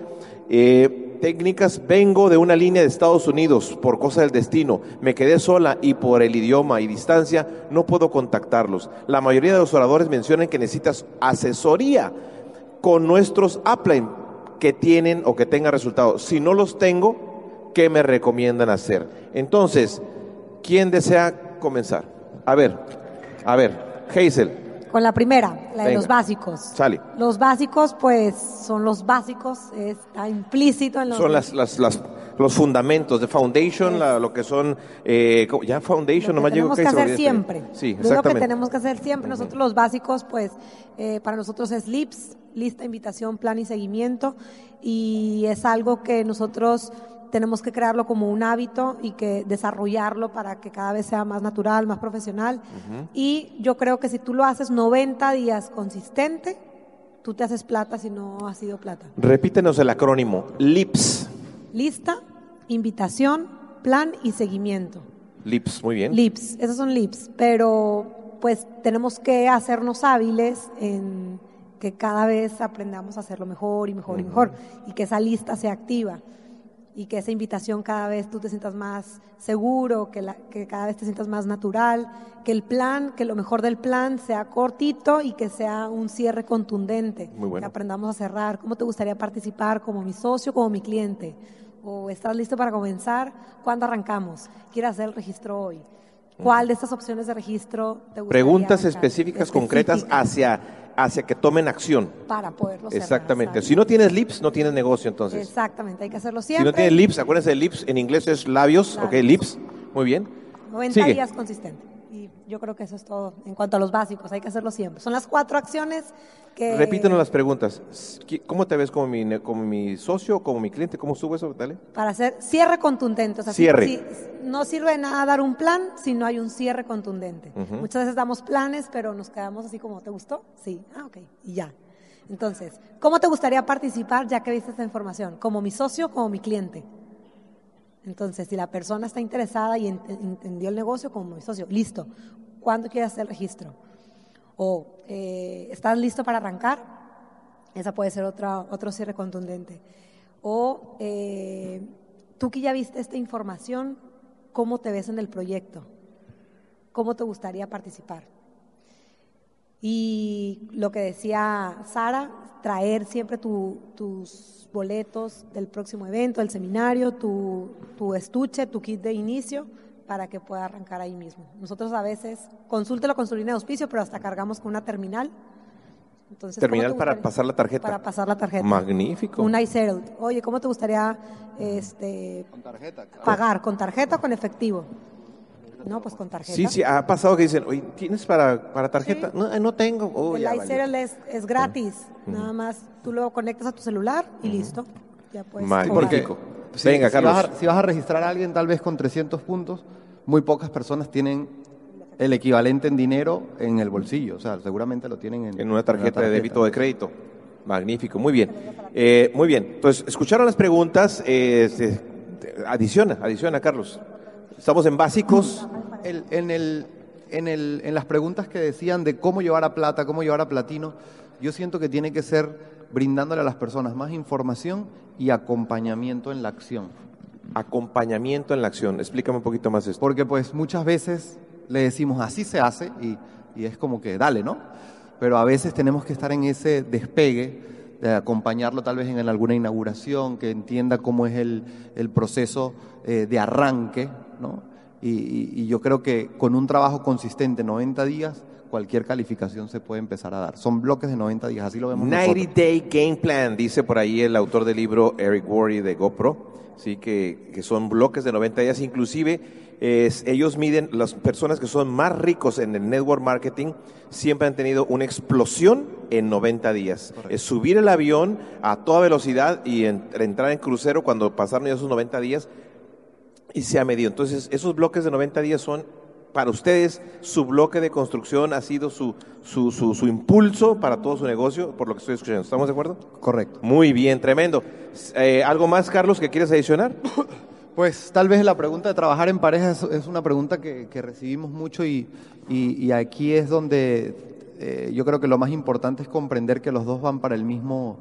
Eh, técnicas, vengo de una línea de Estados Unidos por cosa del destino, me quedé sola y por el idioma y distancia no puedo contactarlos. La mayoría de los oradores mencionan que necesitas asesoría con nuestros upline que tienen o que tengan resultados. Si no los tengo, ¿qué me recomiendan hacer? Entonces, ¿quién desea comenzar? A ver, a ver, Hazel, con la primera, la de Venga. los básicos. Sale. Los básicos, pues, son los básicos, está implícito en los... Son las, las, las- los fundamentos de foundation, la- lo que son, eh, ya foundation, nomás que llego tenemos que que se me hacer siempre. Sí, Es lo que exactamente. tenemos que hacer siempre. Nosotros los básicos, pues, eh, para nosotros es LIPS, lista, invitación, plan y seguimiento. Y es algo que nosotros tenemos que crearlo como un hábito y que desarrollarlo para que cada vez sea más natural, más profesional. Y yo creo que si tú lo haces 90 días consistente, tú te haces plata si no has sido plata. Repítenos el acrónimo, LIPS. Lista, invitación, plan y seguimiento. LIPS, muy bien. Lips, esos son lips, pero pues tenemos que hacernos hábiles en que cada vez aprendamos a hacerlo mejor y mejor y mejor y que esa lista sea activa y que esa invitación cada vez tú te sientas más seguro, que, la- que cada vez te sientas más natural, que el plan, que lo mejor del plan sea cortito y que sea un cierre contundente, Muy bueno. que aprendamos a cerrar. ¿Cómo te gustaría participar como mi socio, como mi cliente? ¿O estás listo para comenzar? ¿Cuándo arrancamos? ¿Quieres hacer el registro hoy? ¿Cuál de estas opciones de registro te gustaría Preguntas específicas, concretas hacia, hacia que tomen acción. para poderlo cerrar, Exactamente. Si no tienes LIPS, no tienes negocio entonces. Exactamente, hay que hacerlo Si siempre. no tienes lips, acuérdense de lips, en inglés es labios, ok, Labios. lips, muy bien. 90 Sigue. días consistente. Yo creo que eso es todo en cuanto a los básicos, hay que hacerlo siempre. Son las cuatro acciones que... Repítenos las preguntas. ¿Cómo te ves como mi, como mi socio, como mi cliente? ¿Cómo subo eso? Dale. Para hacer cierre contundente. O sea, Cierre. si- no sirve de nada dar un plan si no hay un cierre contundente. Muchas veces damos planes, pero nos quedamos así como, ¿te gustó? Sí. Ah, ok. Y ya. Entonces, ¿cómo te gustaría participar ya que viste esta información? ¿Como mi socio o como mi cliente? Entonces, si la persona está interesada y ent- entendió el negocio como mi socio, listo. ¿Cuándo quieres hacer registro? O, eh, ¿estás listo para arrancar? Esa puede ser otra, otro cierre contundente. O, eh, tú que ya viste esta información, ¿cómo te ves en el proyecto? ¿Cómo te gustaría participar? Y lo que decía Sara, traer siempre tu- tus boletos del próximo evento, del seminario, tu, tu estuche, tu kit de inicio, para que pueda arrancar ahí mismo. Nosotros a veces, consúltelo con su línea de auspicio, pero hasta cargamos con una terminal. Entonces, ¿cómo Terminal te para pasar la tarjeta. Para pasar la tarjeta. Magnífico. Un iSettle. Oye, ¿cómo te gustaría este, pagar? ¿Con tarjeta o con efectivo? No, pues con tarjeta. Sí, sí, ha pasado que dicen, oye, ¿tienes para, para tarjeta? Sí. No, eh, no tengo. Oh, el iSettle es, es gratis. Nada más tú lo conectas a tu celular y listo. Ya puedes Magnífico. cobrar. Si- Venga, si Carlos. vas a- si vas a registrar a alguien tal vez con 300 puntos, muy pocas personas tienen el equivalente en dinero en el bolsillo. O sea, seguramente lo tienen en, En una tarjeta de débito o de crédito. Magnífico, muy bien. Eh, muy bien. Entonces, escucharon las preguntas. eh, este, adiciona, adiciona, Carlos. Estamos en básicos. El- en, el, en, el, en las preguntas que decían de cómo llevar a plata, cómo llevar a platino, yo siento que tiene que ser brindándole a las personas más información y acompañamiento en la acción. Acompañamiento en la acción. Explícame un poquito más esto. Porque pues muchas veces le decimos así se hace y, y es como que dale, ¿no? Pero a veces tenemos que estar en ese despegue de acompañarlo tal vez en alguna inauguración, que entienda cómo es el, el proceso eh, de arranque, ¿no? Y, yo creo que con un trabajo consistente, 90 días, cualquier calificación se puede empezar a dar. Son bloques de 90 días, así lo vemos 90 nosotros. Day Game Plan, dice por ahí el autor del libro Eric Worre de GoPro, sí que, que son bloques de 90 días, inclusive es- ellos miden, las personas que son más ricos en el network marketing siempre han tenido una explosión en 90 días. Es subir el avión a toda velocidad y en- entrar en crucero cuando pasaron ya esos 90 días y se ha medido. Entonces, esos bloques de 90 días son para ustedes su bloque de construcción, ha sido su, su, su, su impulso para todo su negocio, por lo que estoy escuchando. ¿Estamos de acuerdo? Correcto. Muy bien, tremendo. Eh, ¿Algo más, Carlos, que quieres adicionar? (coughs) Pues tal vez la pregunta de trabajar en pareja es, es una pregunta que, que recibimos mucho y, y- y aquí es donde eh, yo creo que lo más importante es comprender que los dos van para el mismo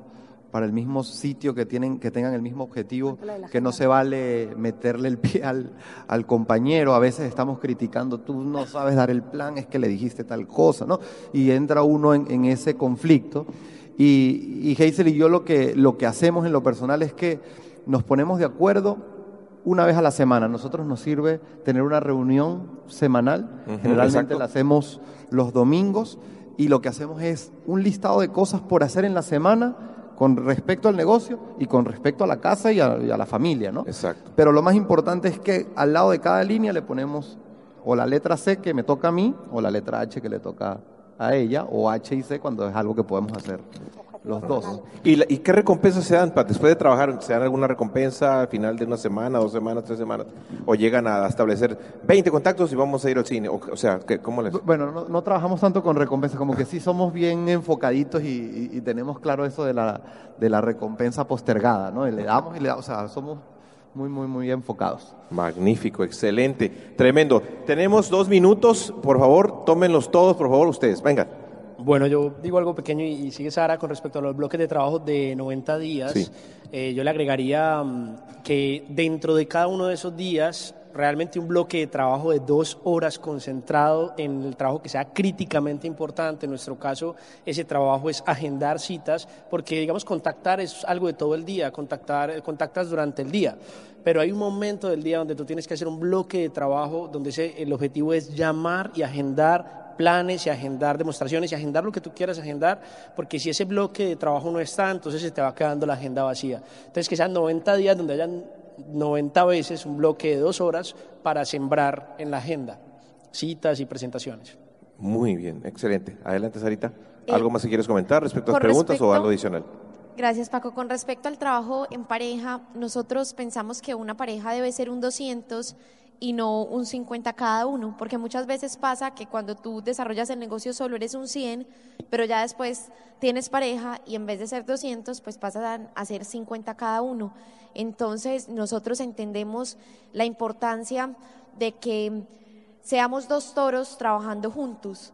para el mismo sitio, que tienen que tengan el mismo objetivo, que no se vale meterle el pie al, al compañero. A veces estamos criticando, tú no sabes dar el plan, es que le dijiste tal cosa, ¿no? Y entra uno en, en ese conflicto. Y, y Hazel y yo lo que, lo que hacemos en lo personal es que nos ponemos de acuerdo una vez a la semana. Nosotros nos sirve tener una reunión semanal, generalmente exacto. la hacemos los domingos y lo que hacemos es un listado de cosas por hacer en la semana con respecto al negocio y con respecto a la casa y a, y a la familia, ¿no? Exacto. Pero lo más importante es que al lado de cada línea le ponemos o la letra C que me toca a mí o la letra H que le toca a ella o H y C cuando es algo que podemos hacer los dos. ¿Y, la- y qué recompensas se dan después de trabajar? ¿Se dan alguna recompensa al final de una semana, dos semanas, tres semanas? ¿O llegan a establecer 20 contactos y vamos a ir al cine? O, o sea, ¿qué- ¿cómo les...? Bueno, no, no trabajamos tanto con recompensas, como que sí somos bien enfocaditos y, y- y tenemos claro eso de la, de la recompensa postergada, ¿no? Y le damos y le damos, o sea, somos muy, muy, muy enfocados. Magnífico, excelente, tremendo. Tenemos dos minutos, por favor, tómenlos todos, por favor, ustedes. Venga. Bueno, yo digo algo pequeño y, sigue Sara con respecto a los bloques de trabajo de 90 días. Sí. Eh, yo le agregaría mm, que dentro de cada uno de esos días, realmente un bloque de trabajo de dos horas concentrado en el trabajo que sea críticamente importante. En nuestro caso, ese trabajo es agendar citas, porque digamos contactar es algo de todo el día, contactar, contactas durante el día. Pero hay un momento del día donde tú tienes que hacer un bloque de trabajo donde ese- el objetivo es llamar y agendar planes y agendar demostraciones y agendar lo que tú quieras agendar, porque si ese bloque de trabajo no está, entonces se te va quedando la agenda vacía. Entonces que sean 90 días donde hayan 90 veces un bloque de dos horas para sembrar en la agenda citas y presentaciones. Muy bien, excelente. Adelante, Sarita. Eh, ¿Algo más que quieres comentar respecto a las preguntas o algo adicional? Gracias, Paco. Con respecto al trabajo en pareja, nosotros pensamos que una pareja debe ser un 200 y no un 50 cada uno, porque muchas veces pasa que cuando tú desarrollas el negocio solo eres un 100, pero ya después tienes pareja y en vez de ser 200, pues pasan a ser 50 cada uno. Entonces, nosotros entendemos la importancia de que seamos dos toros trabajando juntos.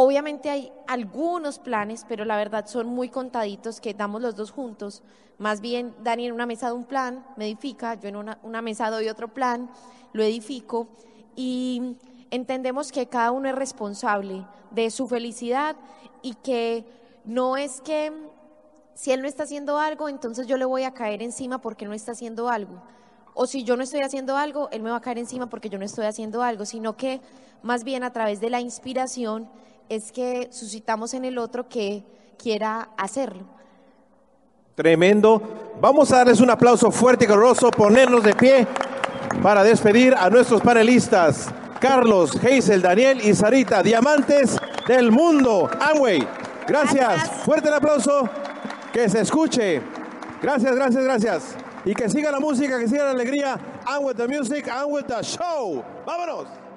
Obviamente hay algunos planes, pero la verdad son muy contaditos que damos los dos juntos. Más bien, Dani en una mesa de un plan me edifica, yo en una, una mesa doy otro plan, lo edifico y entendemos que cada uno es responsable de su felicidad y que no es que si él no está haciendo algo, entonces yo le voy a caer encima porque no está haciendo algo. O si yo no estoy haciendo algo, él me va a caer encima porque yo no estoy haciendo algo, sino que más bien a través de la inspiración es que suscitamos en el otro que quiera hacerlo. Tremendo. Vamos a darles un aplauso fuerte y caluroso, ponernos de pie para despedir a nuestros panelistas. Carlos, Hazel, Daniel y Sarita, diamantes del mundo. Amway, gracias. Gracias. Fuerte el aplauso. Que se escuche. Gracias, gracias, gracias. Y que siga la música, que siga la alegría. And with the music, and with the show. Vámonos.